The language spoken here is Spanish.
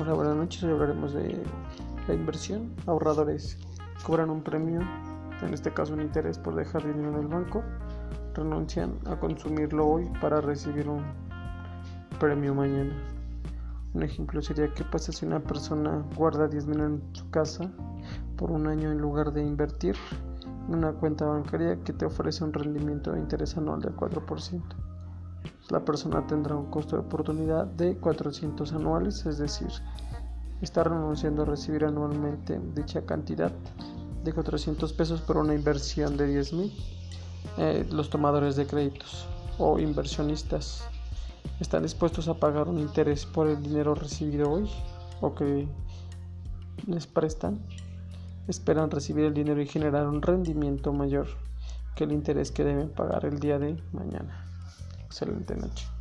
Hola, buenas noches. Hablaremos de la inversión. Ahorradores cobran un premio, en este caso un interés por dejar dinero en el banco. Renuncian a consumirlo hoy para recibir un premio mañana. Un ejemplo sería que pasa si una persona guarda 10 mil en su casa por un año en lugar de invertir en una cuenta bancaria que te ofrece un rendimiento de interés anual del 4% la persona tendrá un costo de oportunidad de 400 anuales, es decir, está renunciando a recibir anualmente dicha cantidad de 400 pesos por una inversión de 10 mil. Eh, los tomadores de créditos o inversionistas están dispuestos a pagar un interés por el dinero recibido hoy o que les prestan. Esperan recibir el dinero y generar un rendimiento mayor que el interés que deben pagar el día de mañana. Excelente noche.